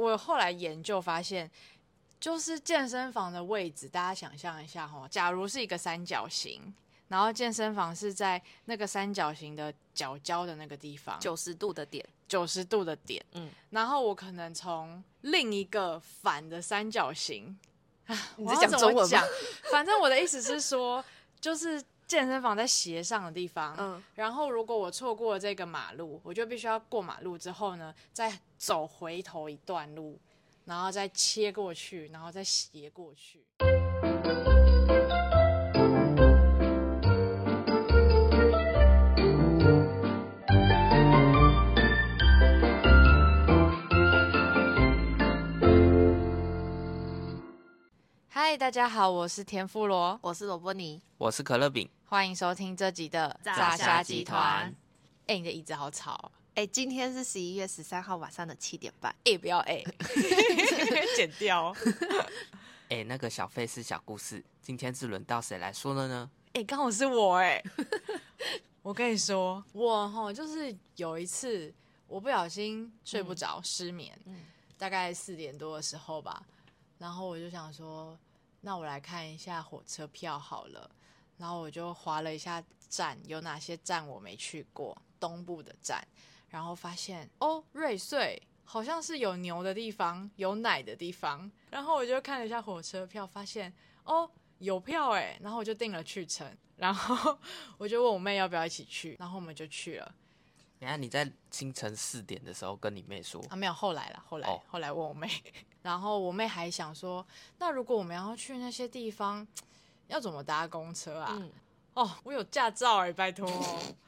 我后来研究发现，就是健身房的位置，大家想象一下哈，假如是一个三角形，然后健身房是在那个三角形的角角的那个地方，九十度的点，九十度的点，嗯，然后我可能从另一个反的三角形，你在讲中文吗？反正我的意思是说，就是。健身房在斜上的地方，嗯，然后如果我错过了这个马路，我就必须要过马路之后呢，再走回头一段路，然后再切过去，然后再斜过去。嗨，大家好，我是田富罗，我是罗波尼，我是可乐饼。欢迎收听这集的炸虾集团。哎，你的椅子好吵。哎，今天是十一月十三号晚上的七点半。哎，不要哎，剪掉。哎，那个小费是小故事，今天是轮到谁来说了呢？哎，刚好是我哎。我跟你说，我哈就是有一次我不小心睡不着，失眠，大概四点多的时候吧，然后我就想说，那我来看一下火车票好了。然后我就划了一下站，有哪些站我没去过，东部的站，然后发现哦，瑞穗好像是有牛的地方，有奶的地方。然后我就看了一下火车票，发现哦，有票哎，然后我就订了去程。然后 我就问我妹要不要一起去，然后我们就去了。等下你在清晨四点的时候跟你妹说啊？没有，后来了，后来、哦、后来问我妹，然后我妹还想说，那如果我们要去那些地方。要怎么搭公车啊？嗯、哦，我有驾照哎，拜托，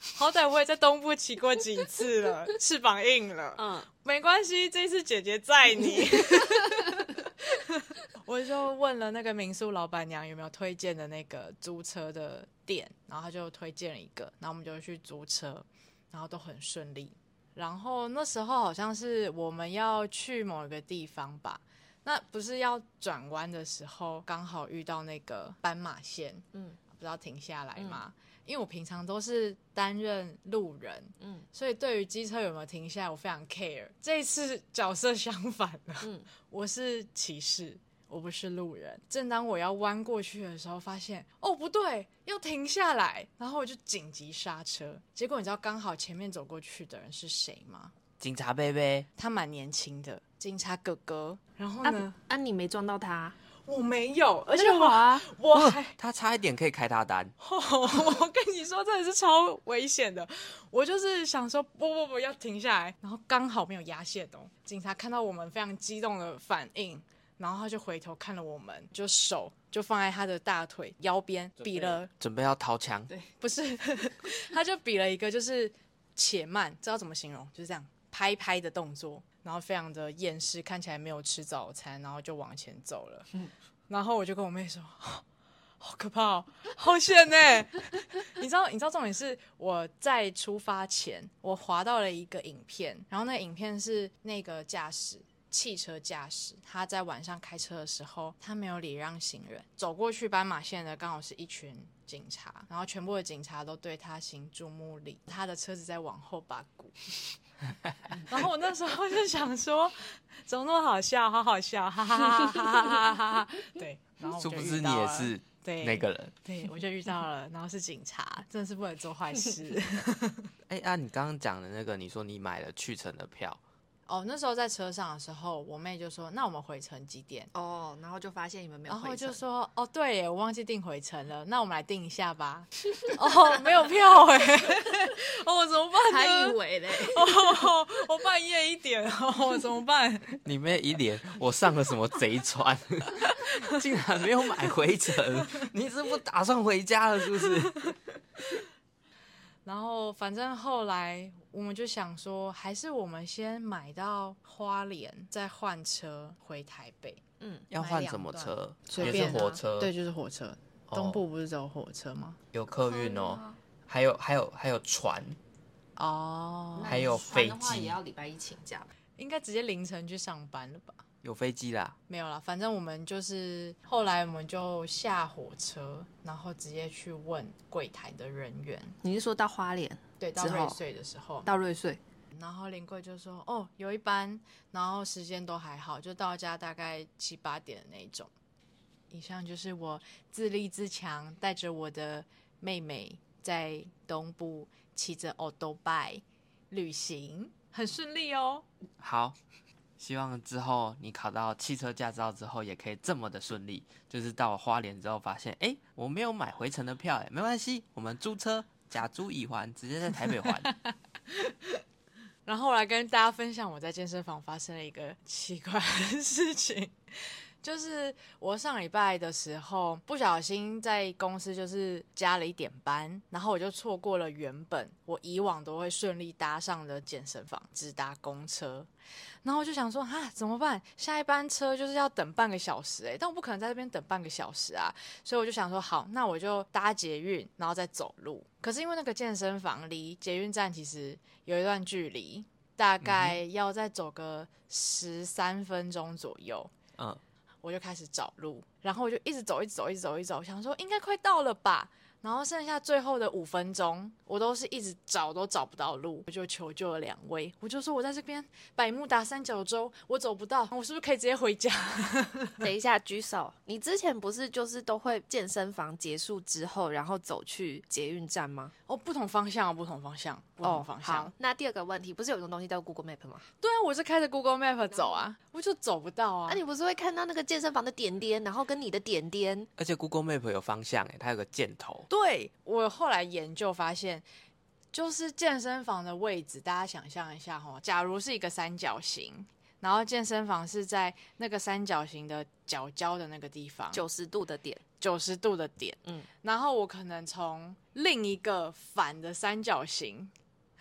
好歹我也在东部骑过几次了，翅膀硬了。嗯，没关系，这次姐姐载你。我就问了那个民宿老板娘有没有推荐的那个租车的店，然后他就推荐了一个，然后我们就去租车，然后都很顺利。然后那时候好像是我们要去某一个地方吧。那不是要转弯的时候，刚好遇到那个斑马线，嗯，不知道停下来吗？嗯、因为我平常都是担任路人，嗯，所以对于机车有没有停下来，我非常 care。这一次角色相反了，嗯，我是骑士，我不是路人。正当我要弯过去的时候，发现哦不对，要停下来，然后我就紧急刹车。结果你知道刚好前面走过去的人是谁吗？警察伯伯，他蛮年轻的警察哥哥。然后呢？啊，啊你没撞到他？我没有，而且我啊，我还他差一点可以开他单。哦，我跟你说，真的是超危险的。我就是想说，不不不，要停下来。然后刚好没有压线哦。警察看到我们非常激动的反应，然后他就回头看了我们，就手就放在他的大腿腰边，比了，准备要掏枪。对，不是，他就比了一个，就是且慢，知道怎么形容？就是这样。拍拍的动作，然后非常的厌世，看起来没有吃早餐，然后就往前走了。嗯、然后我就跟我妹说：“ 好可怕哦，好险呢！” 你知道，你知道重点是我在出发前，我滑到了一个影片，然后那个影片是那个驾驶汽车驾驶，他在晚上开车的时候，他没有礼让行人，走过去斑马线的刚好是一群警察，然后全部的警察都对他行注目礼，他的车子在往后把鼓。然后我那时候就想说，怎么那么好笑，好好笑，哈哈哈哈哈哈！对，然后殊不知你也是对那个人？对，我就遇到了，然后是警察，真的是不能做坏事。哎、按、啊、你刚刚讲的那个，你说你买了去程的票，哦，那时候在车上的时候，我妹就说：“那我们回程几点？”哦，然后就发现你们没有回程，然后就说：“哦，对耶，我忘记订回程了，那我们来订一下吧。”哦，没有票哎，哦，怎么办？还以为嘞，哦，我半夜一点哦，怎么办？你妹一脸我上了什么贼船，竟然没有买回程，你是不打算回家了是不是？然后，反正后来我们就想说，还是我们先买到花莲，再换车回台北。嗯，要换什么车？随便、啊、也是火车？对，就是火车。东部不是只有火车吗？有客运哦，还有还有还有船哦，还有飞机。也要礼拜一请假，应该直接凌晨去上班了吧？有飞机啦？没有啦，反正我们就是后来我们就下火车，然后直接去问柜台的人员。你是说到花莲？对，到瑞穗的时候。到瑞穗。然后临柜就说：“哦，有一班，然后时间都还好，就到家大概七八点的那一种。”以上就是我自立自强，带着我的妹妹在东部骑着欧兜拜旅行，很顺利哦。好，希望之后你考到汽车驾照之后也可以这么的顺利。就是到花莲之后发现，哎，我没有买回程的票，哎，没关系，我们租车假租已还，直接在台北还。然后我来跟大家分享我在健身房发生了一个奇怪的事情。就是我上礼拜的时候不小心在公司就是加了一点班，然后我就错过了原本我以往都会顺利搭上的健身房，只搭公车。然后我就想说啊，怎么办？下一班车就是要等半个小时诶，但我不可能在这边等半个小时啊，所以我就想说好，那我就搭捷运，然后再走路。可是因为那个健身房离捷运站其实有一段距离，大概要再走个十三分钟左右。嗯。我就开始找路，然后我就一直走，一直走，一直走，一直走，想说应该快到了吧。然后剩下最后的五分钟，我都是一直找都找不到路，我就求救了两位。我就说我在这边百慕达三角洲，我走不到，我是不是可以直接回家？等一下举手，你之前不是就是都会健身房结束之后，然后走去捷运站吗？哦，不同方向，不同方向，哦，好，那第二个问题，不是有一种东西叫 Google Map 吗？对啊，我是开着 Google Map 走啊，我就走不到啊。那、啊、你不是会看到那个健身房的点点，然后跟你的点点？而且 Google Map 有方向诶，它有个箭头。对，我后来研究发现，就是健身房的位置，大家想象一下哈，假如是一个三角形，然后健身房是在那个三角形的角角的那个地方，九十度的点，九十度的点，嗯，然后我可能从另一个反的三角形，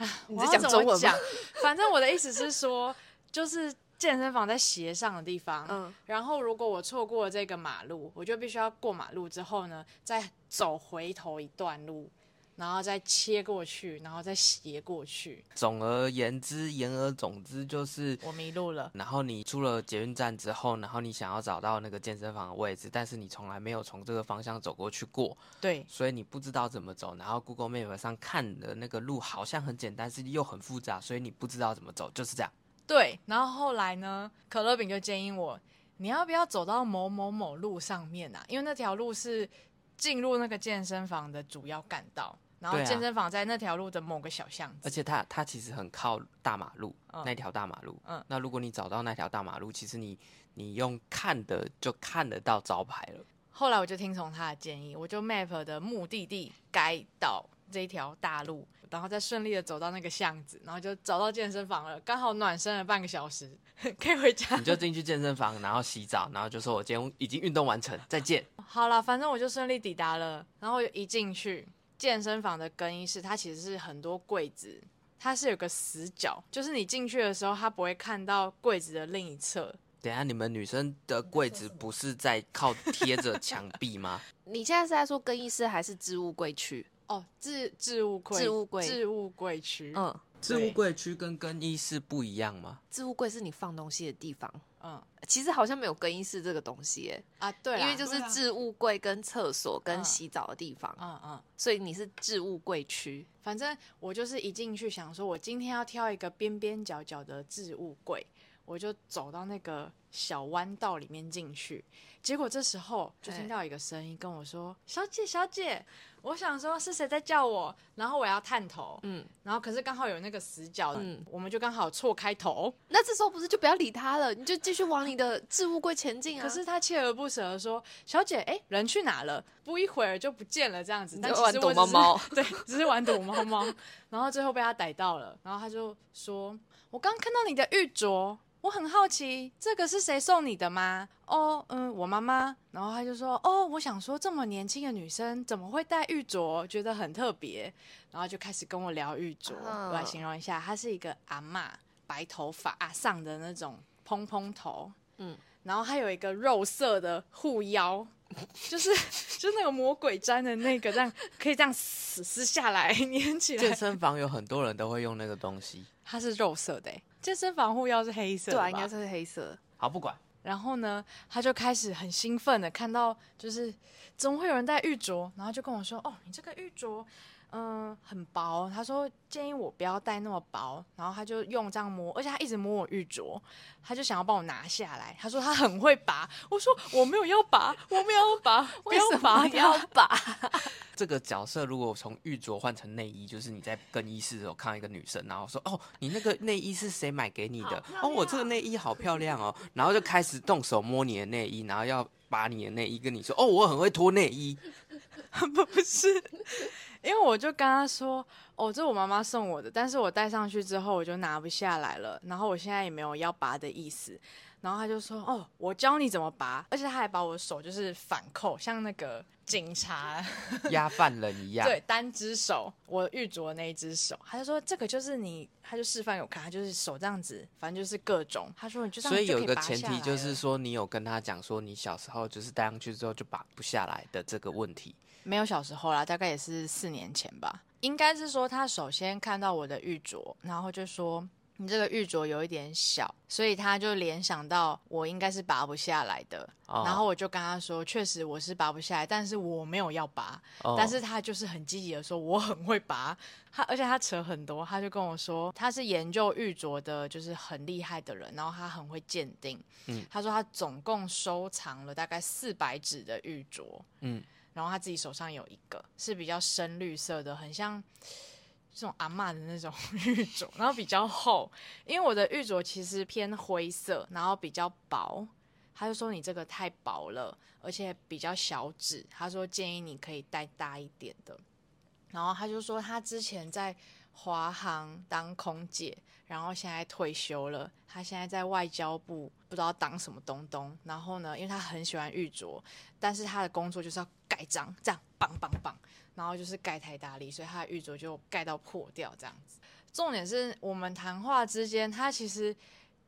你在讲中文吗？反正我的意思是说，就是。健身房在斜上的地方，嗯，然后如果我错过了这个马路，我就必须要过马路之后呢，再走回头一段路，然后再切过去，然后再斜过去。总而言之，言而总之就是我迷路了。然后你出了捷运站之后，然后你想要找到那个健身房的位置，但是你从来没有从这个方向走过去过，对，所以你不知道怎么走。然后 Google Map 上看的那个路好像很简单，是又很复杂，所以你不知道怎么走，就是这样。对，然后后来呢，可乐饼就建议我，你要不要走到某某某路上面啊？因为那条路是进入那个健身房的主要干道，然后健身房在那条路的某个小巷子，而且它它其实很靠大马路，嗯、那条大马路。嗯，那如果你找到那条大马路，其实你你用看的就看得到招牌了。后来我就听从他的建议，我就 map 的目的地该到这一条大路。然后再顺利的走到那个巷子，然后就找到健身房了，刚好暖身了半个小时，可以回家。你就进去健身房，然后洗澡，然后就说：“我今天已经运动完成，再见。”好了，反正我就顺利抵达了。然后一进去健身房的更衣室，它其实是很多柜子，它是有个死角，就是你进去的时候，它不会看到柜子的另一侧。等下，你们女生的柜子不是在靠贴着墙壁吗？你现在是在说更衣室还是置物柜区？哦，置置物柜，置物柜，置物柜区。嗯，置物柜区跟更衣室不一样吗？置物柜是你放东西的地方。嗯，其实好像没有更衣室这个东西耶。啊，对，因为就是置物柜跟厕所跟洗澡的地方。嗯嗯，所以你是置物柜区。反正我就是一进去想说，我今天要挑一个边边角角的置物柜，我就走到那个小弯道里面进去。结果这时候就听到一个声音跟我说：“小姐，小姐。”我想说是谁在叫我，然后我要探头，嗯，然后可是刚好有那个死角，嗯，我们就刚好错开头。那这时候不是就不要理他了，你就继续往你的置物柜前进啊。可是他锲而不舍的说：“小姐，哎，人去哪了？不一会儿就不见了，这样子。”但其实躲猫猫，对，只是玩躲猫猫。然后最后被他逮到了，然后他就说：“我刚看到你的玉镯。”我很好奇，这个是谁送你的吗？哦，嗯，我妈妈。然后他就说，哦，我想说，这么年轻的女生怎么会戴玉镯？觉得很特别。然后就开始跟我聊玉镯。哦、我来形容一下，她是一个阿妈，白头发啊，上的那种蓬蓬头。嗯，然后还有一个肉色的护腰，就是就是那个魔鬼粘的那个，这样可以这样撕撕下来 粘起来。健身房有很多人都会用那个东西，它是肉色的。健身房护腰是黑色的，对啊，应该是黑色。好，不管。然后呢，他就开始很兴奋的看到，就是怎么会有人戴玉镯，然后就跟我说：“哦，你这个玉镯，嗯，很薄。他说建议我不要戴那么薄，然后他就用这样摸，而且他一直摸我玉镯，他就想要帮我拿下来。他说他很会拔，我说我没有要拔，我没有要拔，不要拔，不要拔。这个角色如果从玉镯换成内衣，就是你在更衣室的时候看到一个女生，然后说哦，你那个内衣是谁买给你的？哦，我这个内衣好漂亮哦，然后就开始动手摸你的内衣，然后要。把你的内衣跟你说哦，我很会脱内衣，不是，因为我就跟他说哦，这是我妈妈送我的，但是我戴上去之后我就拿不下来了，然后我现在也没有要拔的意思。然后他就说：“哦，我教你怎么拔，而且他还把我手就是反扣，像那个警察压犯人一样。对，单只手，我玉镯那一只手。他就说这个就是你，他就示范给我看，他就是手这样子，反正就是各种。他说你就这样，所以有一个前提就是说，你有跟他讲说，你小时候就是戴上去之后就拔不下来的这个问题。没有小时候啦，大概也是四年前吧。应该是说他首先看到我的玉镯，然后就说。”你这个玉镯有一点小，所以他就联想到我应该是拔不下来的。Oh. 然后我就跟他说，确实我是拔不下来，但是我没有要拔。Oh. 但是他就是很积极的说我很会拔，他而且他扯很多，他就跟我说他是研究玉镯的，就是很厉害的人，然后他很会鉴定。嗯，他说他总共收藏了大概四百只的玉镯。嗯，然后他自己手上有一个是比较深绿色的，很像。这种阿嬷的那种 玉镯，然后比较厚，因为我的玉镯其实偏灰色，然后比较薄。他就说你这个太薄了，而且比较小指。他说建议你可以戴大一点的。然后他就说他之前在华航当空姐，然后现在退休了。他现在在外交部不知道当什么东东。然后呢，因为他很喜欢玉镯，但是他的工作就是要盖章，这样棒棒棒。然后就是盖太大力，所以他的玉镯就盖到破掉这样子。重点是我们谈话之间，他其实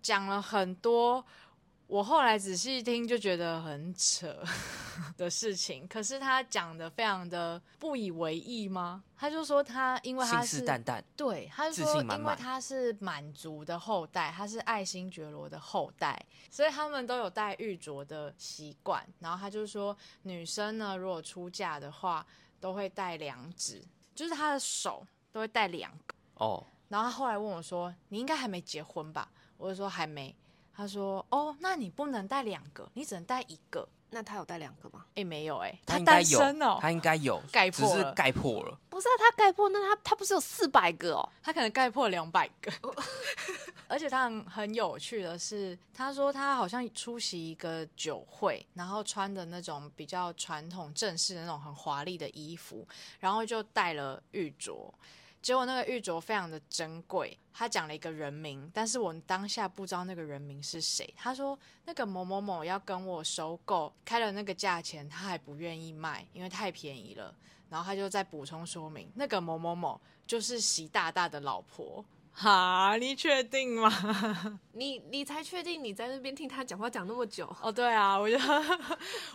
讲了很多，我后来仔细听就觉得很扯 的事情。可是他讲的非常的不以为意吗？他就说他因为他是信誓旦旦，对，他就说因为他是满族的后代，他是爱新觉罗的后代，所以他们都有戴玉镯的习惯。然后他就说女生呢，如果出嫁的话。都会戴两指，就是她的手都会戴两个哦。Oh. 然后他后来问我说：“你应该还没结婚吧？”我就说：“还没。”他说：“哦，那你不能带两个，你只能带一个。”那他有带两个吗？哎，没有哎，他单身哦，他应该有盖破了，只是盖破了。不是啊，他盖破，那他他不是有四百个哦？他可能盖破两百个。而且他很很有趣的是，他说他好像出席一个酒会，然后穿的那种比较传统正式的那种很华丽的衣服，然后就带了玉镯。结果那个玉镯非常的珍贵，他讲了一个人名，但是我当下不知道那个人名是谁。他说那个某某某要跟我收购，开了那个价钱，他还不愿意卖，因为太便宜了。然后他就再补充说明，那个某某某就是习大大的老婆。哈，你确定吗？你你才确定？你在那边听他讲话讲那么久？哦，对啊，我就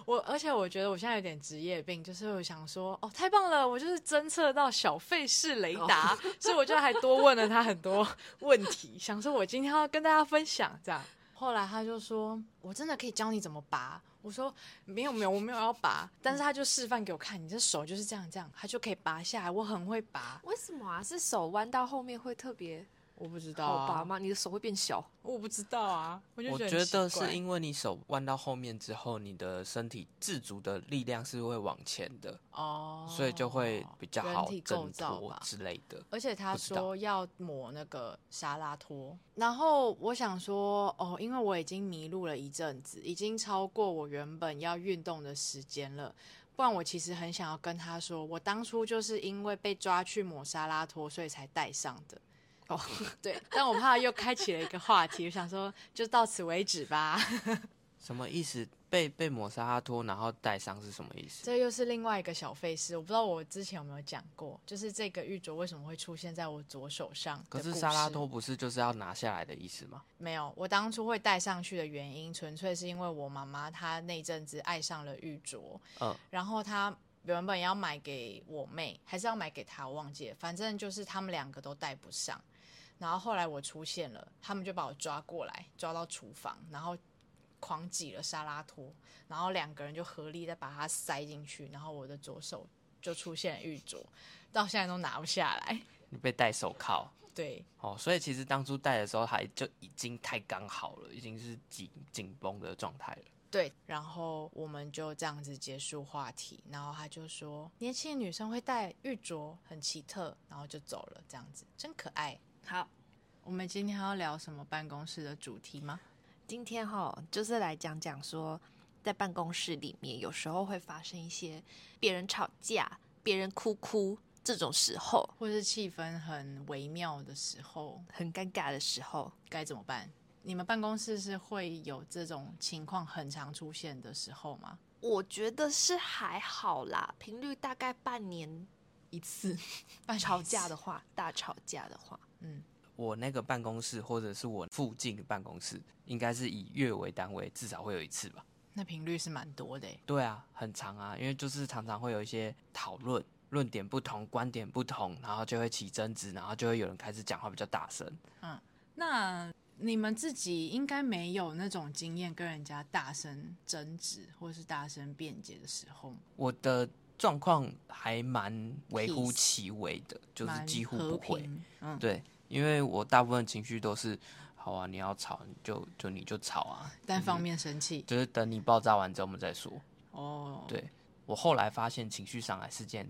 我，而且我觉得我现在有点职业病，就是我想说，哦，太棒了，我就是侦测到小费式雷达，哦、所以我就还多问了他很多问题，想说我今天要跟大家分享这样。后来他就说，我真的可以教你怎么拔。我说没有没有，我没有要拔，但是他就示范给我看，你这手就是这样这样，他就可以拔下来。我很会拔，为什么啊？是手弯到后面会特别？我不知道啊，好拔吗？你的手会变小？我不知道啊。我觉，我觉得是因为你手弯到后面之后，你的身体自主的力量是会往前的哦，所以就会比较好挣脱之类的。而且他说要抹那个沙拉托，然后我想说哦，因为我已经迷路了一阵子，已经超过我原本要运动的时间了。不然我其实很想要跟他说，我当初就是因为被抓去抹沙拉托，所以才戴上的。哦，oh, 对，但我怕又开启了一个话题，我想说就到此为止吧。什么意思？被被抹杀拉脱，然后带伤是什么意思？这又是另外一个小费事，我不知道我之前有没有讲过，就是这个玉镯为什么会出现在我左手上？可是沙拉托不是就是要拿下来的意思吗？没有，我当初会戴上去的原因，纯粹是因为我妈妈她那阵子爱上了玉镯，嗯，然后她原本要买给我妹，还是要买给她，我忘记了，反正就是他们两个都戴不上。然后后来我出现了，他们就把我抓过来，抓到厨房，然后狂挤了沙拉托，然后两个人就合力再把它塞进去，然后我的左手就出现玉镯，到现在都拿不下来。你被戴手铐。对，哦，所以其实当初戴的时候还就已经太刚好了，已经是紧紧绷的状态了。对，然后我们就这样子结束话题，然后他就说年轻的女生会戴玉镯很奇特，然后就走了，这样子真可爱。好，我们今天要聊什么办公室的主题吗？今天哈就是来讲讲说，在办公室里面有时候会发生一些别人吵架、别人哭哭。这种时候，或是气氛很微妙的时候，很尴尬的时候，该怎么办？你们办公室是会有这种情况很常出现的时候吗？我觉得是还好啦，频率大概半年一次。吵架的话，大吵架的话，嗯，我那个办公室或者是我附近的办公室，应该是以月为单位，至少会有一次吧。那频率是蛮多的。对啊，很长啊，因为就是常常会有一些讨论。论点不同，观点不同，然后就会起争执，然后就会有人开始讲话比较大声。嗯，那你们自己应该没有那种经验，跟人家大声争执或是大声辩解的时候。我的状况还蛮微乎其微的，就是几乎不会。嗯，对，因为我大部分情绪都是，好啊，你要吵你就就你就吵啊，单方面生气，就是等你爆炸完之后我们再说。哦，对，我后来发现情绪上来是件。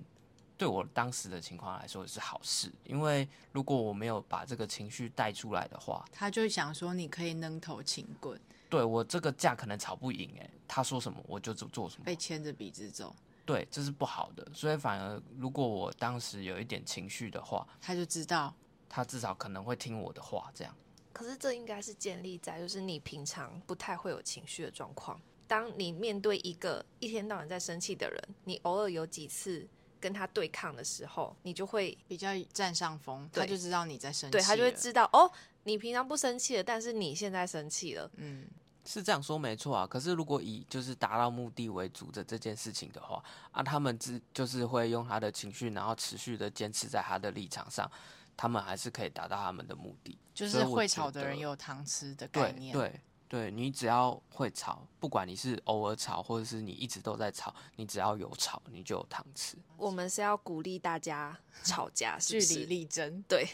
对我当时的情况来说也是好事，因为如果我没有把这个情绪带出来的话，他就想说你可以扔头轻棍，对我这个架可能吵不赢，哎，他说什么我就做做什么，被牵着鼻子走，对，这是不好的。所以反而如果我当时有一点情绪的话，他就知道，他至少可能会听我的话，这样。可是这应该是建立在就是你平常不太会有情绪的状况，当你面对一个一天到晚在生气的人，你偶尔有几次。跟他对抗的时候，你就会比较占上风，他就知道你在生气，对，他就会知道哦，你平常不生气了，但是你现在生气了，嗯，是这样说没错啊。可是如果以就是达到目的为主的这件事情的话，啊，他们只就是会用他的情绪，然后持续的坚持在他的立场上，他们还是可以达到他们的目的。就是会吵的人有糖吃的概念，对。对对，你只要会吵，不管你是偶尔吵，或者是你一直都在吵，你只要有吵，你就有糖吃。我们是要鼓励大家吵架，是不是？据理力争，对，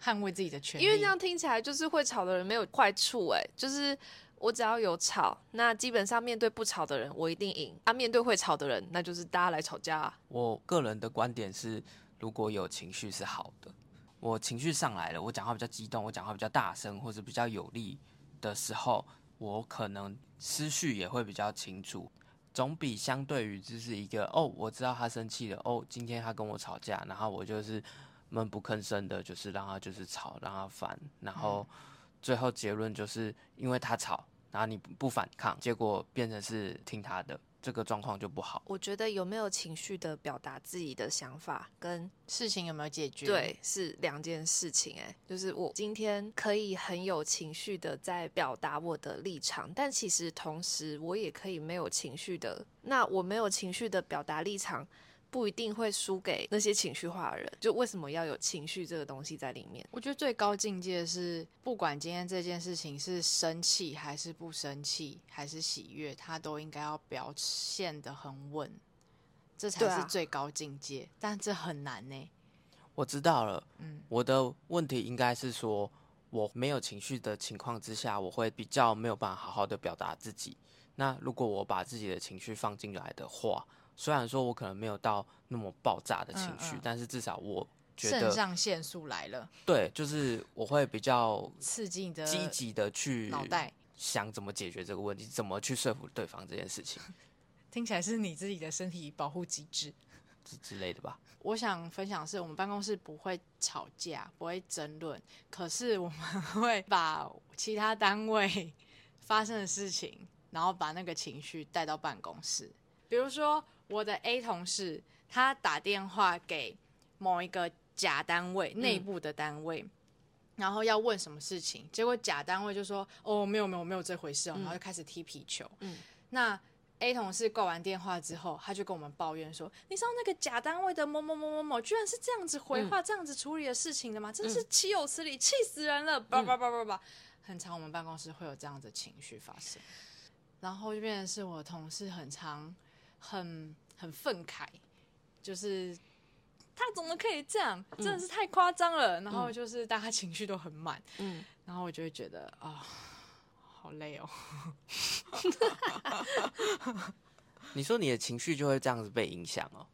捍卫自己的权利。因为这样听起来就是会吵的人没有坏处，哎，就是我只要有吵，那基本上面对不吵的人，我一定赢。啊，面对会吵的人，那就是大家来吵架啊。我个人的观点是，如果有情绪是好的。我情绪上来了，我讲话比较激动，我讲话比较大声，或者比较有力。的时候，我可能思绪也会比较清楚，总比相对于就是一个哦，我知道他生气了，哦，今天他跟我吵架，然后我就是闷不吭声的，就是让他就是吵，让他烦，然后最后结论就是因为他吵，然后你不反抗，结果变成是听他的。这个状况就不好。我觉得有没有情绪的表达自己的想法，跟事情有没有解决，对，是两件事情。哎，就是我今天可以很有情绪的在表达我的立场，但其实同时我也可以没有情绪的。那我没有情绪的表达立场。不一定会输给那些情绪化的人，就为什么要有情绪这个东西在里面？我觉得最高境界是，不管今天这件事情是生气还是不生气，还是喜悦，他都应该要表现的很稳，这才是最高境界。啊、但这很难呢。我知道了，嗯，我的问题应该是说，我没有情绪的情况之下，我会比较没有办法好好的表达自己。那如果我把自己的情绪放进来的话，虽然说我可能没有到那么爆炸的情绪，嗯嗯，但是至少我觉得肾上腺素来了。对，就是我会比较刺激的、积极的去脑袋想怎么解决这个问题，怎么去说服对方这件事情。听起来是你自己的身体保护机制之之类的吧？我想分享的是，我们办公室不会吵架，不会争论，可是我们会把其他单位发生的事情，然后把那个情绪带到办公室，比如说。我的 A 同事，他打电话给某一个甲单位内部的单位，嗯，然后要问什么事情，结果甲单位就说：“哦，没有没有没有这回事哦。”然后就开始踢皮球。嗯，那 A 同事挂完电话之后，他就跟我们抱怨说：“你知道那个甲单位的某某某某某，居然是这样子回话，嗯、这样子处理的事情的吗？真是岂有此理，气死人了！”叭叭叭叭叭，很常我们办公室会有这样的情绪发生，然后就变成是我同事很常。很很愤慨，就是他怎么可以这样？真的是太夸张了。然后就是大家情绪都很满，嗯，然后我就会觉得啊、哦，好累哦。你说你的情绪就会这样子被影响哦？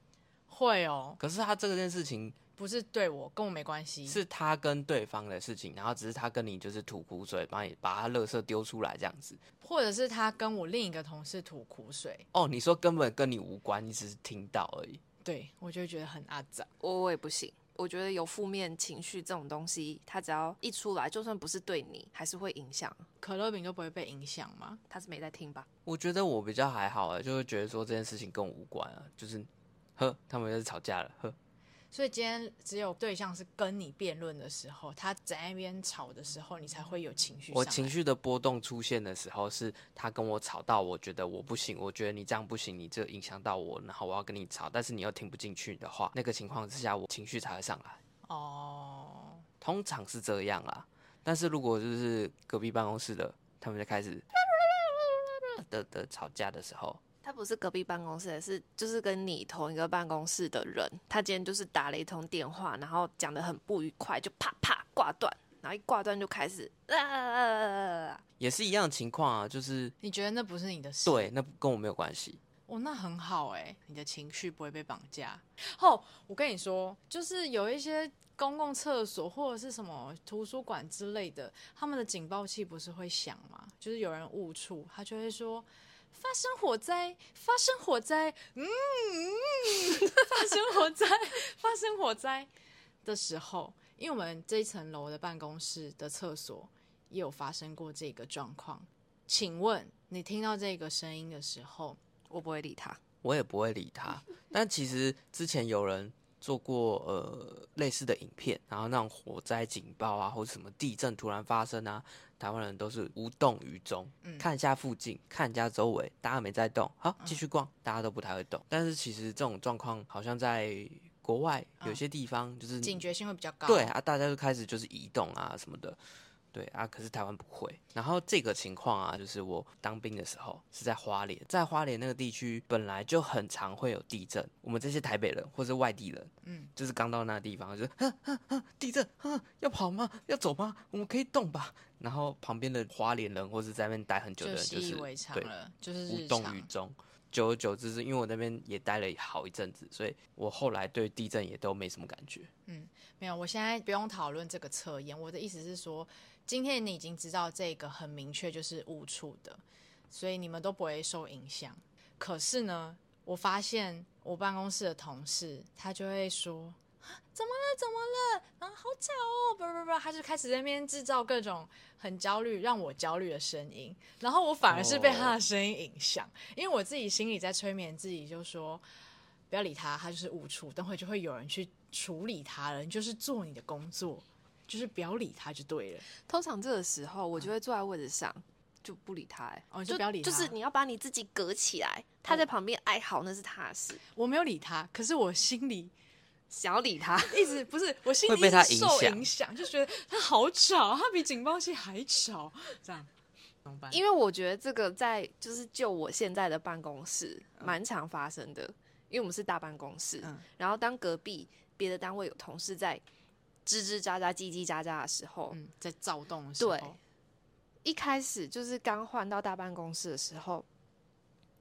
会哦。可是他这件事情。不是对我，跟我没关系，是他跟对方的事情，然后只是他跟你就是吐苦水，把你把他垃圾丢出来这样子，或者是他跟我另一个同事吐苦水。哦，你说根本跟你无关，你只是听到而已。对，我就觉得很阿杂，我我也不行。我觉得有负面情绪这种东西，它只要一出来，就算不是对你，还是会影响。可乐饼就不会被影响吗？他是没在听吧？我觉得我比较还好啊，就会觉得说这件事情跟我无关啊，就是呵，他们就是吵架了，呵。所以今天只有对象是跟你辩论的时候，他在那边吵的时候，你才会有情绪。我情绪的波动出现的时候，是他跟我吵到，我觉得我不行，我觉得你这样不行，你这影响到我，然后我要跟你吵，但是你又听不进去的话，那个情况之下，我情绪才会上来。哦，通常是这样啦。但是如果就是隔壁办公室的，他们就开始的的吵架的时候。他不是隔壁办公室的，是就是跟你同一个办公室的人。他今天就是打了一通电话，然后讲的很不愉快，就啪啪挂断，然后一挂断就开始啊，也是一样的情况啊。就是你觉得那不是你的事？对，那跟我没有关系。哦，那很好哎，你的情绪不会被绑架。哦，我跟你说，就是有一些公共厕所或者是什么图书馆之类的，他们的警报器不是会响吗？就是有人误触，他就会说。发生火灾！发生火灾！嗯，发生火灾！发生火灾的时候，因为我们这一层楼的办公室的厕所也有发生过这个状况。请问你听到这个声音的时候，我不会理他，我也不会理他。但其实之前有人做过呃类似的影片，然后那种火灾警报啊，或者什么地震突然发生啊。台湾人都是无动于衷，嗯，看一下附近，看一下周围，大家没在动，好，继续逛，大家都不太会动。但是其实这种状况好像在国外有些地方就是警觉性会比较高，对啊，大家就开始就是移动啊什么的。对啊，可是台湾不会。然后这个情况啊，就是我当兵的时候是在花莲，在花莲那个地区本来就很常会有地震。我们这些台北人或是外地人，嗯，就是刚到那个地方，就呵呵呵地震，呵，要跑吗？要走吗？我们可以动吧。然后旁边的花莲人或是在那边待很久的人，就是对，就是无动于衷。久而久之，是因为我那边也待了好一阵子，所以我后来对地震也都没什么感觉。嗯，没有，我现在不用讨论这个测验。我的意思是说。今天你已经知道这个很明确就是误触的，所以你们都不会受影响。可是呢，我发现我办公室的同事他就会说：“怎么了？怎么了？啊，好吵哦！”不不不，他就开始在那边制造各种很焦虑、让我焦虑的声音。然后我反而是被他的声音影响，因为我自己心里在催眠自己，就说不要理他，他就是误触，等会就会有人去处理他了。你就是做你的工作。就是不要理他就对了。通常这个时候，我就会坐在位置上，就不理他。哎，哦，就不要理他。就是你要把你自己隔起来，他在旁边哀嚎，那是他的事。我没有理他，可是我心里想要理他，一直不是 我心里一直受影响，就觉得他好吵，他比警报器还吵，这样。怎么办？因为我觉得这个在就是就我现在的办公室蛮常发生的，因为我们是大办公室，嗯、然后当隔壁别的单位有同事在。吱吱喳喳、叽叽喳喳的时候，嗯，在躁动的时候，对，一开始就是刚换到大办公室的时候，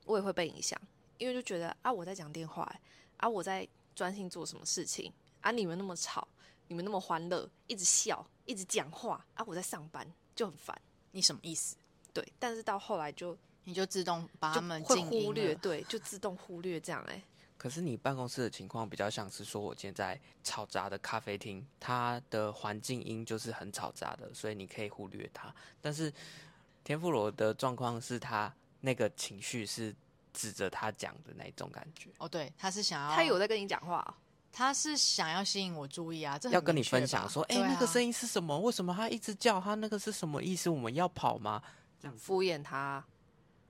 我也会被影响，因为就觉得啊，我在讲电话，啊，我在专心做什么事情，啊，你们那么吵，你们那么欢乐，一直笑，一直讲话，啊，我在上班就很烦，你什么意思？对，但是到后来就你就自动把他们会忽略，对，就自动忽略这样，哎。可是你办公室的情况比较像是说，我今天在吵杂的咖啡厅，它的环境音就是很吵杂的，所以你可以忽略它。但是天妇罗的状况是他那个情绪是指着他讲的那种感觉。哦，对，他是想要他有在跟你讲话，他是想要吸引我注意啊，这要跟你分享说，哎、欸，啊、那个声音是什么？为什么他一直叫？他那个是什么意思？我们要跑吗？这样敷衍他。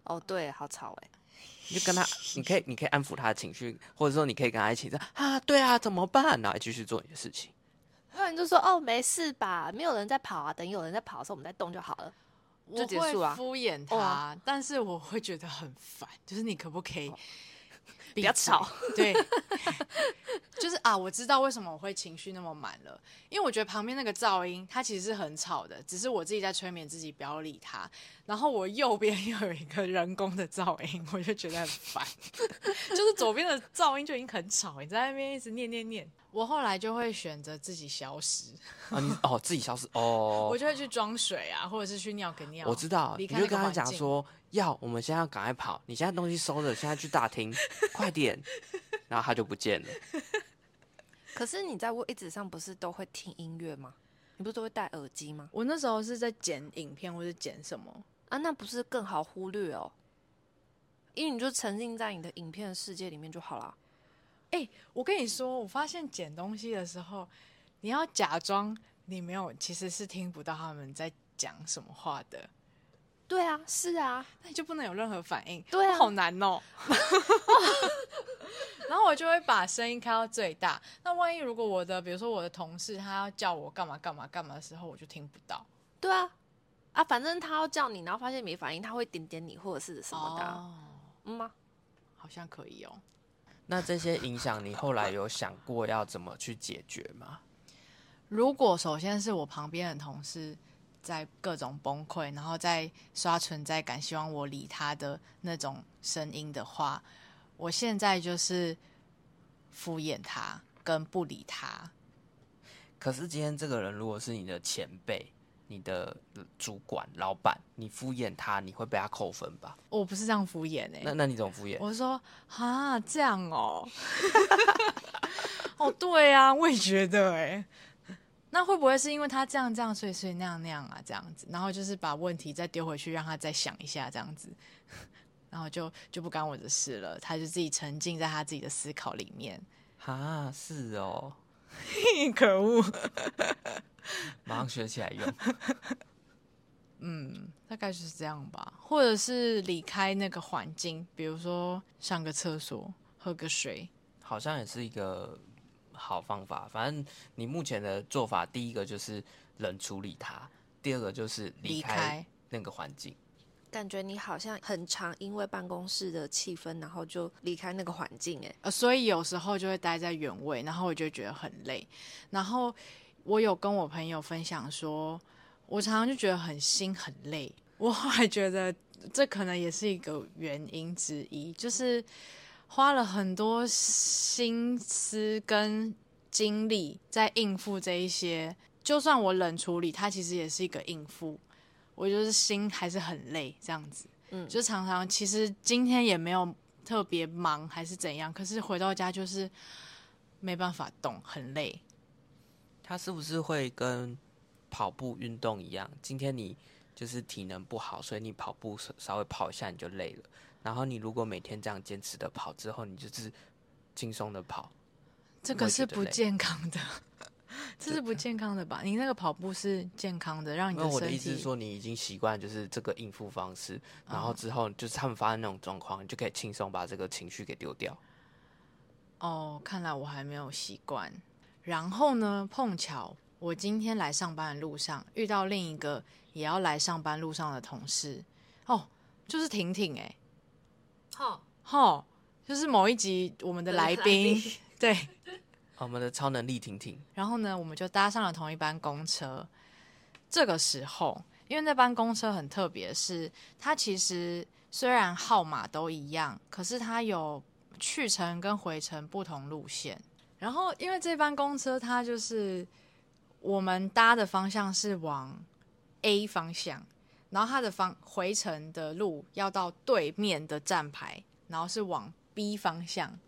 哦，对，好吵哎。你就跟他，你可以，你可以安抚他的情绪，或者说你可以跟他一起说啊，对啊，怎么办？然后继续做你的事情。不然就说哦，没事吧，没有人在跑啊，等有人在跑的时候，我们再动就好了，就结束啊。敷衍他，哦、但是我会觉得很烦，就是你可不可以 比较吵。对，就是啊，我知道为什么我会情绪那么满了，因为我觉得旁边那个噪音它其实是很吵的，只是我自己在催眠自己不要理它。然后我右边又有一个人工的噪音，我就觉得很烦。就是左边的噪音就已经很吵，你在那边一直念念念。我后来就会选择自己消失啊，你哦自己消失哦，我就会去装水啊，或者是去尿个尿。我知道，你就跟他讲说，要我们现在要赶快跑，你现在东西收着，现在去大厅，快点，然后他就不见了。可是你在位置上不是都会听音乐吗？你不是都会戴耳机吗？我那时候是在剪影片或者剪什么啊，那不是更好忽略哦，因为你就沉浸在你的影片的世界里面就好了。哎、欸，我跟你说，我发现捡东西的时候，你要假装你没有，其实是听不到他们在讲什么话的。对啊，是啊，那你就不能有任何反应。对啊，好难哦。然后我就会把声音开到最大。那万一如果我的，比如说我的同事，他要叫我干嘛干嘛干嘛的时候，我就听不到。对啊，啊，反正他要叫你，然后发现没反应，他会点点你或者是什么的。哦、嗯吗？好像可以哦。那这些影响，你后来有想过要怎么去解决吗？如果首先是我旁边的同事在各种崩溃，然后在刷存在感，希望我理他的那种声音的话，我现在就是敷衍他，跟不理他。可是今天这个人如果是你的前辈。你的主管、老板，你敷衍他，你会被他扣分吧？我不是这样敷衍哎、欸。那那你怎么敷衍？我说啊，这样哦。哦，对啊，我也觉得哎。那会不会是因为他这样这样，所以所以那样那样啊，这样子，然后就是把问题再丢回去，让他再想一下，这样子，然后就就不干我的事了，他就自己沉浸在他自己的思考里面。啊，是哦。可恶！马上学起来用。嗯，大概就是这样吧。或者是离开那个环境，比如说上个厕所、喝个水，好像也是一个好方法。反正你目前的做法，第一个就是冷处理它，第二个就是离开那个环境。感觉你好像很常因为办公室的气氛，然后就离开那个环境，哎，呃，所以有时候就会待在原位，然后我就觉得很累。然后我有跟我朋友分享说，我常常就觉得很心很累。我后来觉得这可能也是一个原因之一，就是花了很多心思跟精力在应付这一些，就算我冷处理，它其实也是一个应付。我就是心还是很累，这样子，嗯，就常常其实今天也没有特别忙还是怎样，可是回到家就是没办法动，很累。他是不是会跟跑步运动一样？今天你就是体能不好，所以你跑步稍微跑一下你就累了。然后你如果每天这样坚持的跑之后，你就是轻松的跑，这个是不健康的。这是不健康的吧？你那个跑步是健康的，让你的身体。我的意思是说，你已经习惯就是这个应付方式，然后之后就是他们发生那种状况，你就可以轻松把这个情绪给丢掉。哦，看来我还没有习惯。然后呢，碰巧我今天来上班的路上遇到另一个也要来上班路上的同事，哦，就是婷婷哎、欸，好，好，就是某一集我们的来宾，对。我们的超能力婷婷，然后呢，我们就搭上了同一班公车。这个时候，因为那班公车很特别，是它其实虽然号码都一样，可是它有去程跟回程不同路线。然后，因为这班公车它就是我们搭的方向是往 A 方向，然后它的方回程的路要到对面的站牌，然后是往 B 方向。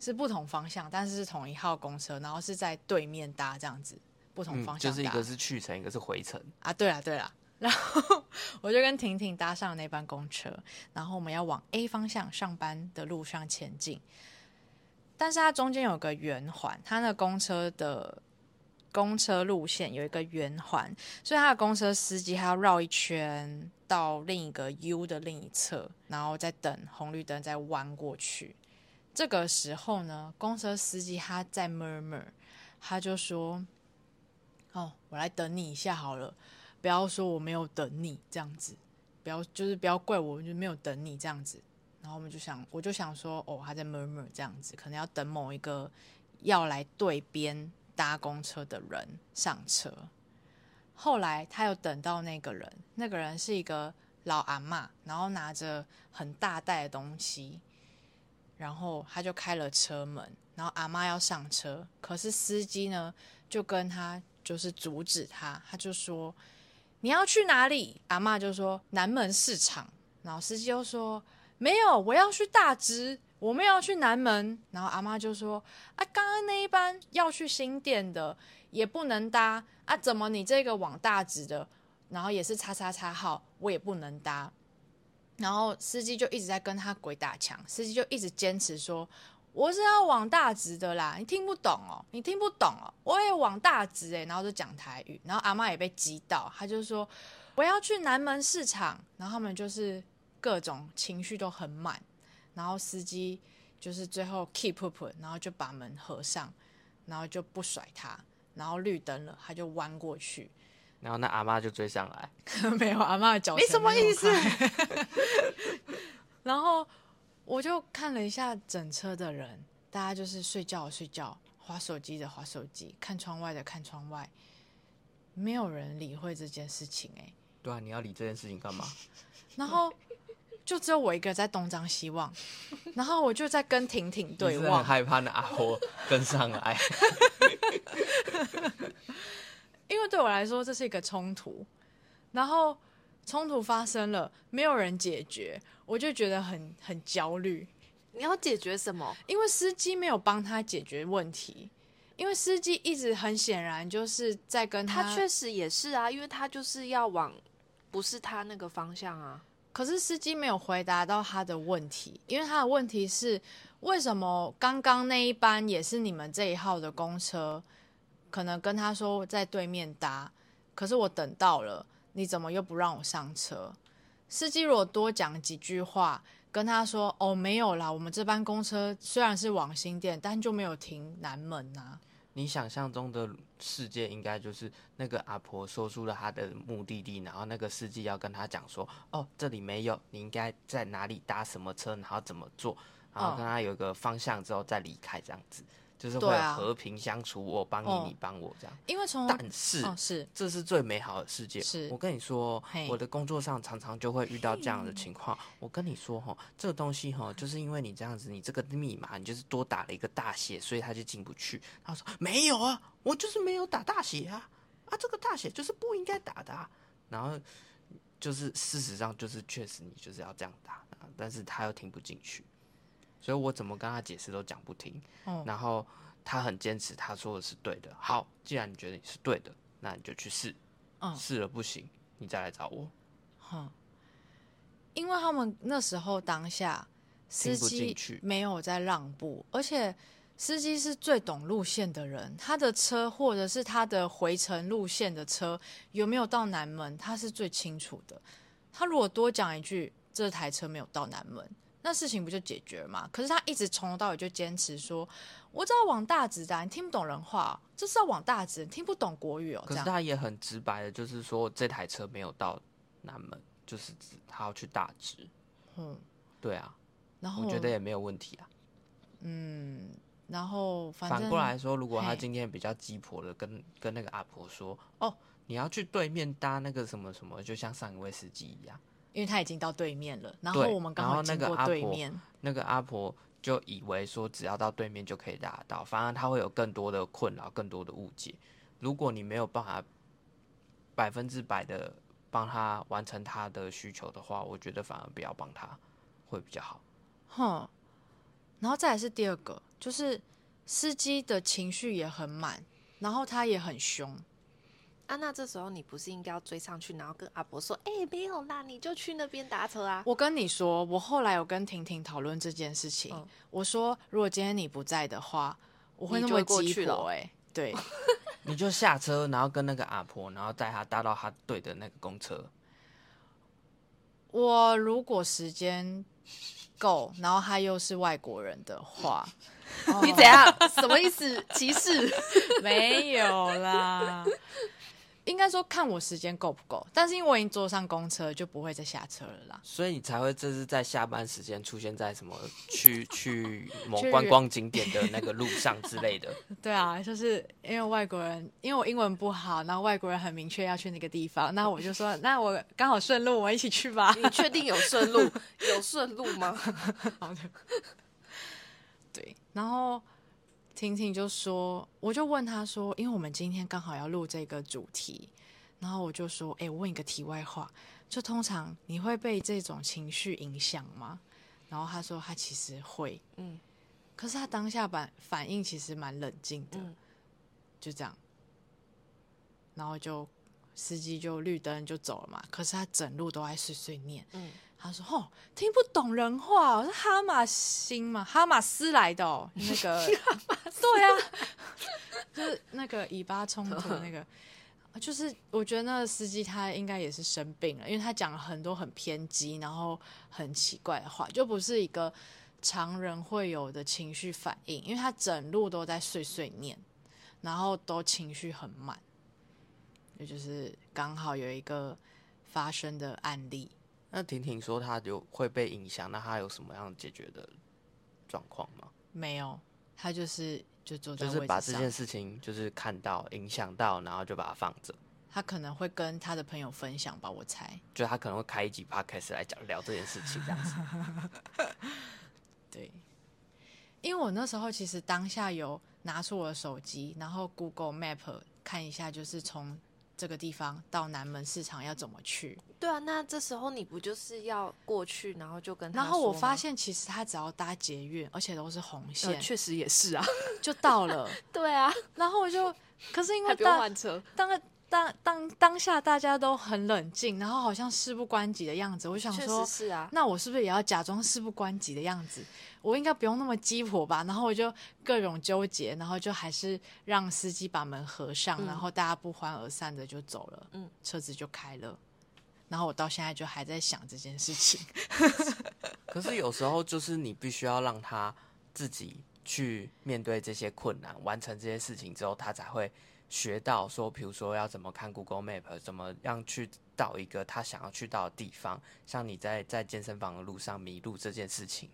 是不同方向，但是是同一号公车，然后是在对面搭这样子，不同方向、嗯、就是一个是去程，一个是回程啊。对了对了，然后我就跟婷婷搭上了那班公车，然后我们要往 A 方向上班的路上前进。但是它中间有个圆环，它那公车的公车路线有一个圆环，所以它的公车司机还要绕一圈到另一个 U 的另一侧，然后再等红绿灯再弯过去。这个时候呢，公车司机他在 murmur，他就说：“哦，我来等你一下好了，不要说我没有等你这样子，不要就是不要怪我，就没有等你这样子。”然后我们就想，我就想说，哦，他在 murmur 这样子，可能要等某一个要来对边搭公车的人上车。后来他又等到那个人，那个人是一个老阿妈，然后拿着很大袋的东西，然后他就开了车门，然后阿妈要上车，可是司机呢就跟他就是阻止他，他就说。你要去哪里？阿妈就说南门市场，然后司机又说没有，我要去大直，我们要去南门。然后阿妈就说啊，刚刚那一班要去新店的也不能搭啊，怎么你这个往大直的，然后也是叉叉叉号，我也不能搭。然后司机就一直在跟他鬼打墙，司机就一直坚持说。我是要往大直的啦，你听不懂哦，你听不懂哦，我也往大直诶，然后就讲台语，然后阿妈也被激到，他就说我要去南门市场，然后他们就是各种情绪都很满，然后司机就是最后 keep up，然后就把门合上，然后就不甩他，然后绿灯了，他就弯过去，然后那阿妈就追上来，没有阿妈的脚，你什么意思？然后。我就看了一下整车的人，大家就是睡觉的睡觉，划手机的划手机，看窗外的看窗外，没有人理会这件事情哎、欸。对啊，你要理这件事情干嘛？然后就只有我一个在东张西望，然后我就在跟婷婷对望，很害怕那阿婆跟上来，因为对我来说这是一个冲突，然后。冲突发生了，没有人解决，我就觉得很很焦虑。你要解决什么？因为司机没有帮他解决问题，因为司机一直很显然就是在跟他。他确实也是啊，因为他就是要往不是他那个方向啊。可是司机没有回答到他的问题，因为他的问题是为什么刚刚那一班也是你们这一号的公车，可能跟他说在对面搭，可是我等到了。你怎么又不让我上车？司机如果多讲几句话，跟他说：“哦，没有啦，我们这班公车虽然是往新店，但就没有停南门呐。”你想象中的世界应该就是那个阿婆说出了她的目的地，然后那个司机要跟她讲说：“哦，这里没有，你应该在哪里搭什么车，然后怎么做，然后跟她有一个方向之后再离开，这样子。”就是会和平相处，我帮你，你帮我这样。因为从但是，哦、是这是最美好的世界。是我跟你说，我的工作上常常就会遇到这样的情况。我跟你说哈，这个东西哈，就是因为你这样子，你这个密码你就是多打了一个大写，所以他就进不去。他说没有啊，我就是没有打大写啊，啊，这个大写就是不应该打的啊。然后就是事实上就是确实你就是要这样打，但是他又听不进去。所以我怎么跟他解释都讲不听，哦，然后他很坚持，他说的是对的。好，既然你觉得你是对的，那你就去试，嗯，试了不行，你再来找我。哼，因为他们那时候当下司机没有在让步，而且司机是最懂路线的人，他的车或者是他的回程路线的车有没有到南门，他是最清楚的。他如果多讲一句，这台车没有到南门。那事情不就解决了吗？可是他一直从头到尾就坚持说，我只要往大直的，你听不懂人话，这是要往大直，你听不懂国语哦。可是他也很直白的，就是说这台车没有到南门，就是指他要去大直。嗯，对啊，然后我觉得也没有问题啊。嗯，然后反，反过来说，如果他今天比较鸡婆的跟跟那个阿婆说，哦，你要去对面搭那个什么什么，就像上一位司机一样。因为他已经到对面了，然后我们刚好经过对面，那个阿婆就以为说只要到对面就可以达得到，反而他会有更多的困扰，更多的误解。如果你没有办法百分之百的帮他完成他的需求的话，我觉得反而不要帮他会比较好。哼，然后再来是第二个，就是司机的情绪也很满，然后他也很凶。啊，那这时候你不是应该要追上去，然后跟阿伯说：“哎、欸，没有啦，你就去那边搭车啊。”我跟你说，我后来有跟婷婷讨论这件事情。嗯、我说，如果今天你不在的话，我会那么鸡婆哎，对，你就下车，然后跟那个阿婆，然后带她搭到她对的那个公车。我如果时间够，然后他又是外国人的话，你怎样？什么意思？歧视？没有啦。应该说看我时间够不够，但是因为我已经坐上公车，就不会再下车了啦。所以你才会这是在下班时间出现在什么 去去某观光景点的那个路上之类的。对啊，就是因为外国人，因为我英文不好，然后外国人很明确要去那个地方，那我就说，那我刚好顺路，我一起去吧。你确定有顺路？有顺路吗？好的。对，然后。婷婷就说，我就问他说，因为我们今天刚好要录这个主题，然后我就说，哎，我问一个题外话，就通常你会被这种情绪影响吗？然后他说他其实会，嗯，可是他当下反反应其实蛮冷静的，嗯，就这样，然后就司机就绿灯就走了嘛，可是他整路都在碎碎念，嗯。他说：“哦，听不懂人话，我是哈马星嘛，哈马斯来的哦，那个，对啊，就是那个以巴冲突那个，就是我觉得那个司机他应该也是生病了，因为他讲了很多很偏激，然后很奇怪的话，就不是一个常人会有的情绪反应，因为他整路都在碎碎念，然后都情绪很满，也就是刚好有一个发生的案例。”那婷婷说她有会被影响，那她有什么样解决的状况吗？没有，她就是就坐在就是把这件事情就是看到影响到，然后就把它放着。她可能会跟她的朋友分享吧，我猜。就她可能会开一集 podcast 来讲聊这件事情这样子。对，因为我那时候其实当下有拿出我的手机，然后 Google Map 看一下，就是从。这个地方到南门市场要怎么去？对啊，那这时候你不就是要过去，然后就跟他。然后我发现，其实他只要搭捷运，而且都是红线，确实也是啊，就到了。对啊，然后我就，可是因为还不用换车，当当当当下大家都很冷静，然后好像事不关己的样子。我想说，是啊，那我是不是也要假装事不关己的样子？我应该不用那么鸡婆吧？然后我就各种纠结，然后就还是让司机把门合上，嗯、然后大家不欢而散的就走了。嗯，车子就开了。然后我到现在就还在想这件事情。可是有时候就是你必须要让他自己去面对这些困难，完成这些事情之后，他才会学到说，比如说要怎么看 Google Map，怎么样去到一个他想要去到的地方。像你在在健身房的路上迷路这件事情。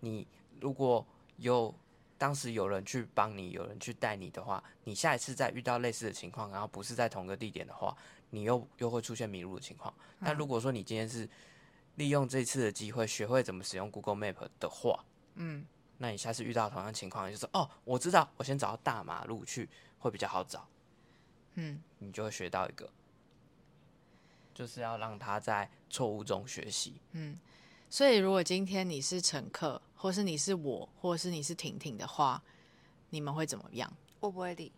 你如果有当时有人去帮你，有人去带你的话，你下一次再遇到类似的情况，然后不是在同个地点的话，你又又会出现迷路的情况。但如果说你今天是利用这次的机会，学会怎么使用 Google Map 的话，嗯，那你下次遇到同样情况，就是哦，我知道，我先找到大马路去会比较好找，嗯，你就会学到一个，就是要让他在错误中学习，嗯。所以，如果今天你是乘客，或是你是我，或是你是婷婷的话，你们会怎么样？我不会理。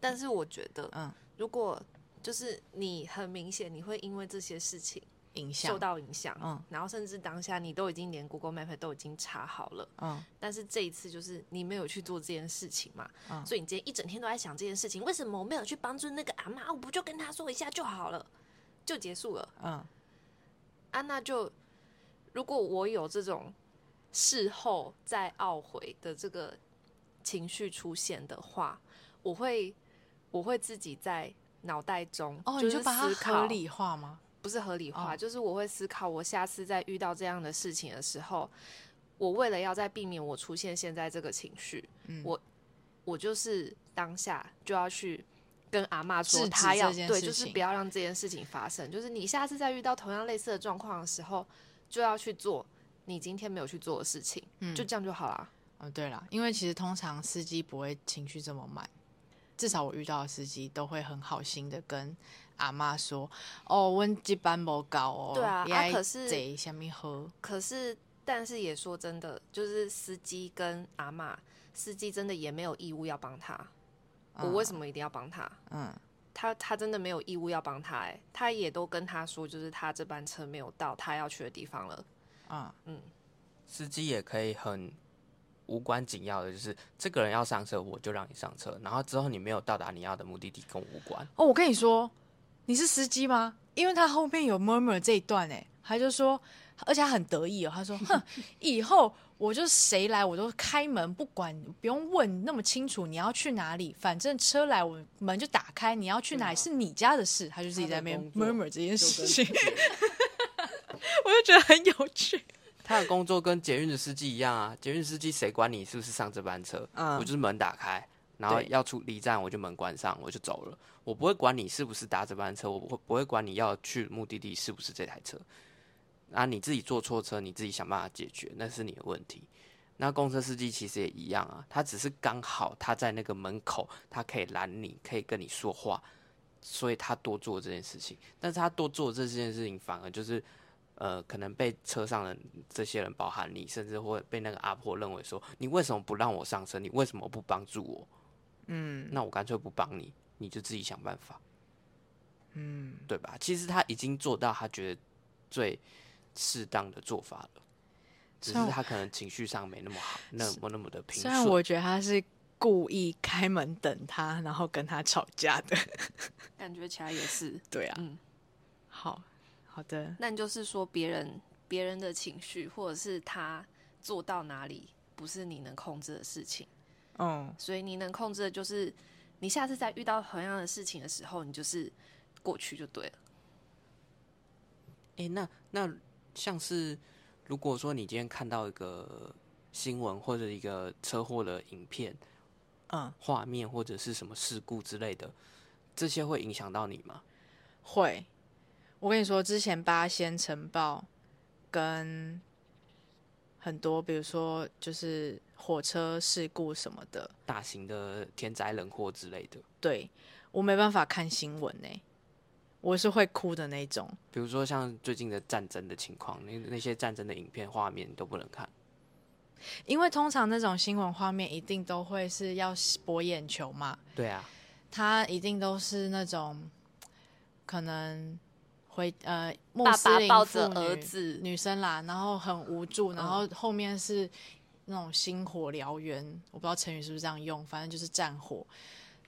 但是我觉得，嗯，如果就是你很明显你会因为这些事情影响受到影响，嗯，然后甚至当下你都已经连 Google Map 都已经查好了，嗯，但是这一次就是你没有去做这件事情嘛，嗯，所以你今天一整天都在想这件事情，为什么我没有去帮助那个阿妈？我不就跟他说一下就好了，就结束了，嗯，安娜就。如果我有这种事后再懊悔的这个情绪出现的话，我会我会自己在脑袋中哦，就是你就把它合理化吗？不是合理化，哦，就是我会思考，我下次再遇到这样的事情的时候，我为了要再避免我出现现在这个情绪，嗯，我我就是当下就要去跟阿嬷说，他要对，就是不要让这件事情发生。就是你下次再遇到同样类似的状况的时候。就要去做你今天没有去做的事情，嗯，就这样就好啦。哦，对了，因为其实通常司机不会情绪这么满，至少我遇到的司机都会很好心的跟阿妈说：“哦，温基班不高哦。”对啊，啊可是贼下面喝，可是但是也说真的，就是司机跟阿妈，司机真的也没有义务要帮他。嗯。我为什么一定要帮他？嗯。他他真的没有义务要帮他哎、欸，他也都跟他说，就是他这班车没有到他要去的地方了。啊，嗯，司机也可以很无关紧要的，就是这个人要上车，我就让你上车，然后之后你没有到达你要的目的地，跟我无关。哦，我跟你说，你是司机吗？因为他后面有 murmur 这一段哎、欸，他就说，而且他很得意哦，他说：“ 哼，以后我就谁来我都开门，不管不用问那么清楚你要去哪里，反正车来我门就打开，你要去哪里是你家的事。”他就自己在那边 murmur 这件事情，我就觉得很有趣。他的工作跟捷运的司机一样啊，捷运司机谁管你是不是上这班车？嗯，我就是门打开，然后要出离站我就门关上，我就走了。我不会管你是不是搭这班车，我不会不会管你要去目的地是不是这台车。啊，你自己坐错车，你自己想办法解决，那是你的问题。那公车司机其实也一样啊，他只是刚好他在那个门口，他可以拦你，可以跟你说话，所以他多做这件事情。但是他多做这件事情，反而就是。呃，可能被车上的这些人，包含你，甚至会被那个阿婆认为说，你为什么不让我上车？你为什么不帮助我？嗯，那我干脆不帮你，你就自己想办法。嗯，对吧？其实他已经做到他觉得最适当的做法了，只是他可能情绪上没那么好，那么那么的平顺。虽然我觉得他是故意开门等他，然后跟他吵架的，感觉起来也是。对啊，嗯，好。好的，那就是说别人别人的情绪，或者是他做到哪里，不是你能控制的事情。嗯，所以你能控制的就是，你下次再遇到同样的事情的时候，你就是过去就对了。哎、欸，那那像是如果说你今天看到一个新闻或者一个车祸的影片，嗯，画面或者是什么事故之类的，这些会影响到你吗？会。我跟你说，之前八仙城堡跟很多，比如说就是火车事故什么的，大型的天灾人祸之类的，对，我没办法看新闻呢，我是会哭的那种。比如说像最近的战争的情况，那那些战争的影片画面都不能看，因为通常那种新闻画面一定都会是要博眼球嘛。对啊，它一定都是那种可能。回呃，穆斯林爸爸抱着儿子。女生啦，然后很无助，然后后面是那种星火燎原，我不知道成语是不是这样用，反正就是战火。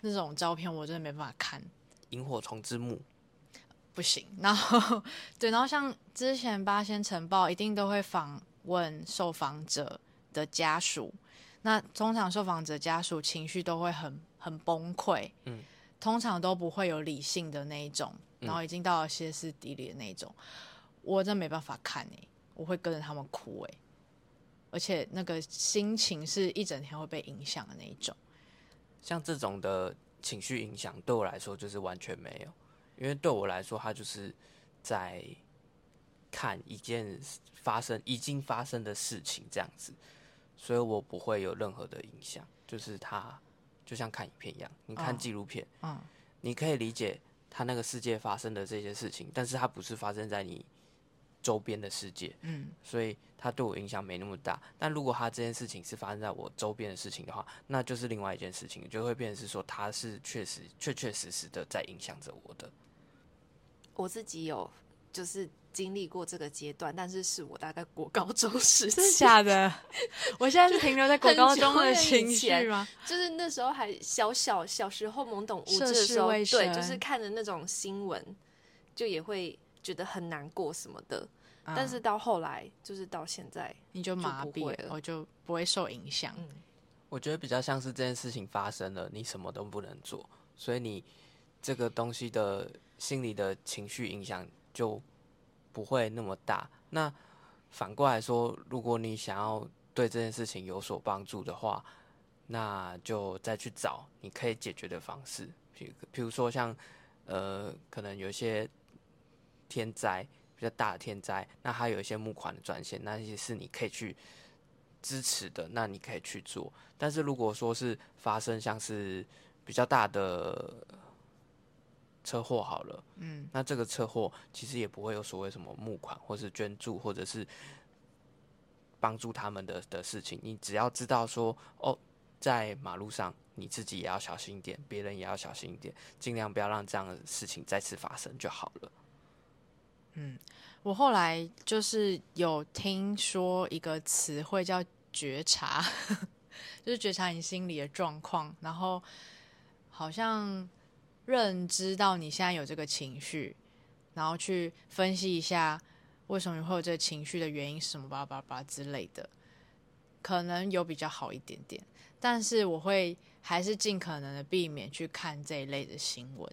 那种照片，我真的没办法看。萤火虫之墓。不行，然后 对，然后像之前八仙尘爆，一定都会访问受访者的家属，那通常受访者家属情绪都会很很崩溃，嗯，通常都不会有理性的那一种。然后已经到了歇斯底里的那种，我真没办法看哎、欸，我会跟着他们哭哎、欸，而且那个心情是一整天会被影响的那一种。像这种的情绪影响，对我来说就是完全没有，因为对我来说，他就是在看一件发生已经发生的事情这样子，所以我不会有任何的影响。就是他就像看影片一样，你看纪录片，你可以理解。他那个世界发生的这些事情，但是它不是发生在你周边的世界，嗯，所以它对我影响没那么大。但如果他这件事情是发生在我周边的事情的话，那就是另外一件事情，就会变成是说他是确实确确实实的在影响着我的。我自己有就是经历过这个阶段，但是是我大概国高中时期，真的假的？我现在是停留在国高中的情绪吗？就是那时候还小小小时候懵懂无知的时候，对，就是看着那种新闻，就也会觉得很难过什么的。嗯、但是到后来，就是到现在，你就麻痹了，我就不会受影响。嗯、我觉得比较像是这件事情发生了，你什么都不能做，所以你这个东西的心理的情绪影响就。不会那么大。那反过来说，如果你想要对这件事情有所帮助的话，那就再去找你可以解决的方式。比比如说像呃，可能有一些天灾比较大的天灾，那还有一些募款的专线，那些是你可以去支持的，那你可以去做。但是如果说是发生像是比较大的。车祸好了，嗯，那这个车祸其实也不会有所谓什么募款，或是捐助，或者是帮助他们的的事情。你只要知道说，哦，在马路上你自己也要小心一点，别人也要小心一点，尽量不要让这样的事情再次发生就好了。嗯，我后来就是有听说一个词汇叫觉察，就是觉察你心里的状况，然后好像。认知到你现在有这个情绪，然后去分析一下为什么会有这个情绪的原因是什么？叭叭叭之类的，可能有比较好一点点。但是我会还是尽可能的避免去看这一类的新闻。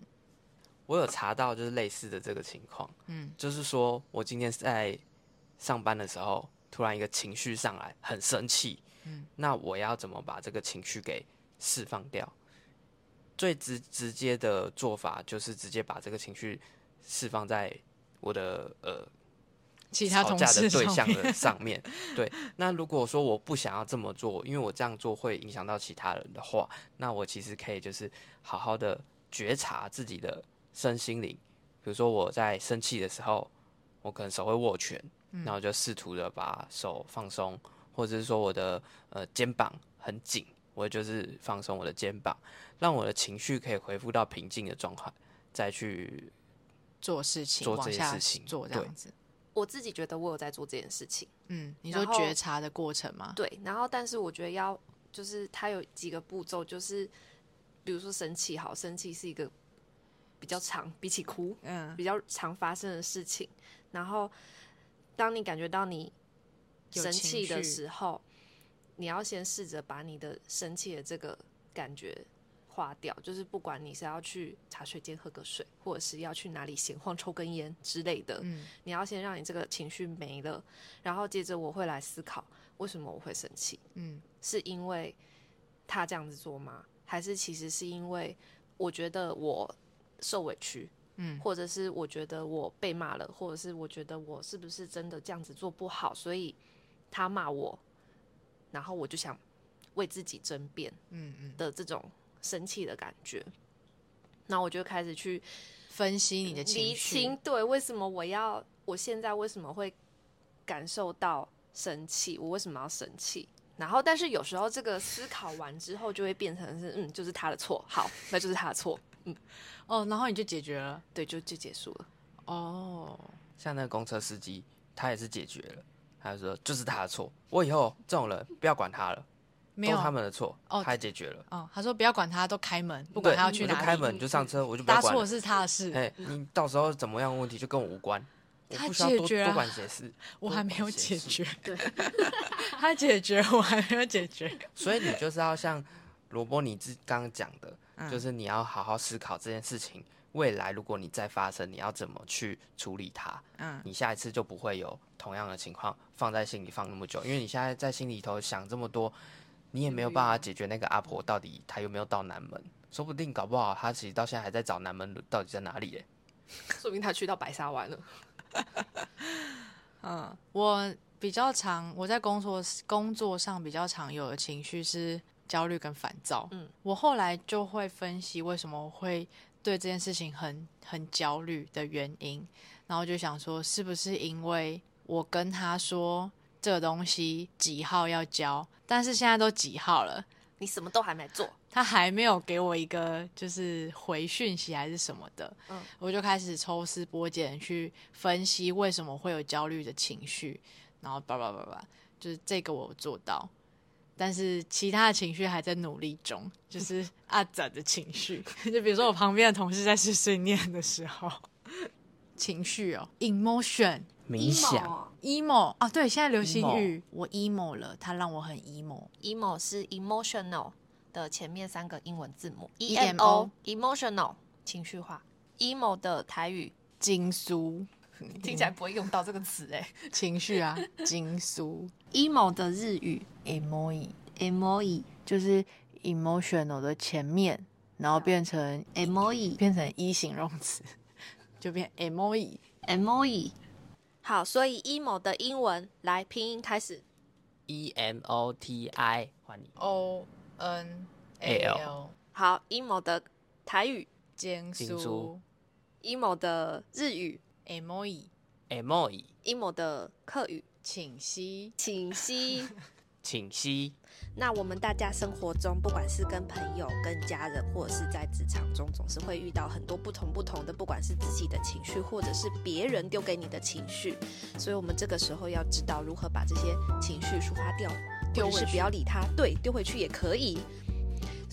我有查到就是类似的这个情况，嗯，就是说我今天在上班的时候，突然一个情绪上来，很生气，嗯，那我要怎么把这个情绪给释放掉？最直直接的做法就是直接把这个情绪释放在我的呃。其他吵架的对象的上面，对。那如果说我不想要这么做，因为我这样做会影响到其他人的话，那我其实可以就是好好的觉察自己的身心灵。比如说我在生气的时候，我可能手会握拳，然后就试图的把手放松，或者是说我的呃肩膀很紧，我就是放松我的肩膀，让我的情绪可以恢复到平静的状态，再去做事情，做这些事情，做这样子。我自己觉得我有在做这件事情。嗯，你说觉察的过程吗？对，然后但是我觉得要就是它有几个步骤，就是比如说生气，好，生气是一个比较长，比起哭，嗯，比较常发生的事情。然后当你感觉到你生气的时候，你要先试着把你的生气的这个感觉。化掉，就是不管你是要去茶水间喝个水，或者是要去哪里闲晃抽根烟之类的，嗯，你要先让你这个情绪没了，然后接着我会来思考为什么我会生气，嗯，是因为他这样子做吗？还是其实是因为我觉得我受委屈，嗯，或者是我觉得我被骂了，或者是我觉得我是不是真的这样子做不好，所以他骂我，然后我就想为自己争辩，嗯嗯的这种。生气的感觉，那我就开始去分析你的情绪，对，为什么我要？我现在为什么会感受到生气？我为什么要生气？然后，但是有时候这个思考完之后，就会变成是，嗯，就是他的错，好，那就是他的错，嗯，哦，然后你就解决了，对，就就结束了。哦，像那个公车司机，他也是解决了，他就说就是他的错，我以后这种人不要管他了。没有他们的错哦，他也解决了哦。他说不要管他，都开门，不管他要去哪里，就开门就上车，我就不要管。搭错是他的事，哎，你到时候怎么样问题就跟我无关，他解决了，多管闲事，我还没有解决。对，他解决，我还没有解决。所以你就是要像罗波你自刚刚讲的，就是你要好好思考这件事情，未来如果你再发生，你要怎么去处理它？嗯，你下一次就不会有同样的情况放在心里放那么久，因为你现在在心里头想这么多。你也没有办法解决那个阿婆到底她有没有到南门，说不定搞不好她其实到现在还在找南门到底在哪里耶，说明她去到白沙湾了。嗯，我比较常我在工作工作上比较常有的情绪是焦虑跟烦躁。嗯，我后来就会分析为什么会对这件事情很很焦虑的原因，然后就想说是不是因为我跟他说。这个东西几号要交，但是现在都几号了，你什么都还没做，他还没有给我一个就是回讯息还是什么的，嗯，我就开始抽丝剥茧去分析为什么会有焦虑的情绪，然后叭叭叭叭，就是这个我做到，但是其他的情绪还在努力中，就是阿展的情绪，就比如说我旁边的同事在碎碎念的时候，情绪哦，emotion。冥想，emo 啊，对，现在流行语，我 emo 了，它让我很 emo。emo 是 emotional 的前面三个英文字母，e m o，emotional 情绪化。emo 的台语，经苏，听起来不会用到这个词哎，情绪啊，经苏。emo 的日语，emo，emo 就是 emotional 的前面，然后变成 emo，变成一形容词，就变 emo，emo。好，所以 emo 的英文来拼音开始，e m o t i，换你，o n a l。好，emo 的台语，江苏，emo 的日语，emo，emo，emo 的客语，请息，请息，请息。那我们大家生活中，不管是跟朋友、跟家人，或者是在职场中，总是会遇到很多不同不同的，不管是自己的情绪，或者是别人丢给你的情绪。所以，我们这个时候要知道如何把这些情绪抒发掉，丢回去，不要理他，对，丢回去也可以。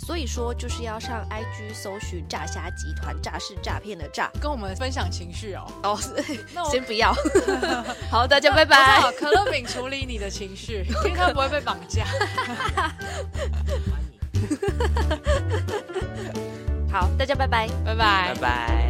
所以说就是要上 IG 搜寻诈虾集团，诈是诈骗的诈，跟我们分享情绪哦。哦，那先不要。好，大家拜拜。可乐饼处理你的情绪，因为他不会被绑架。好，大家拜拜，拜拜，拜拜。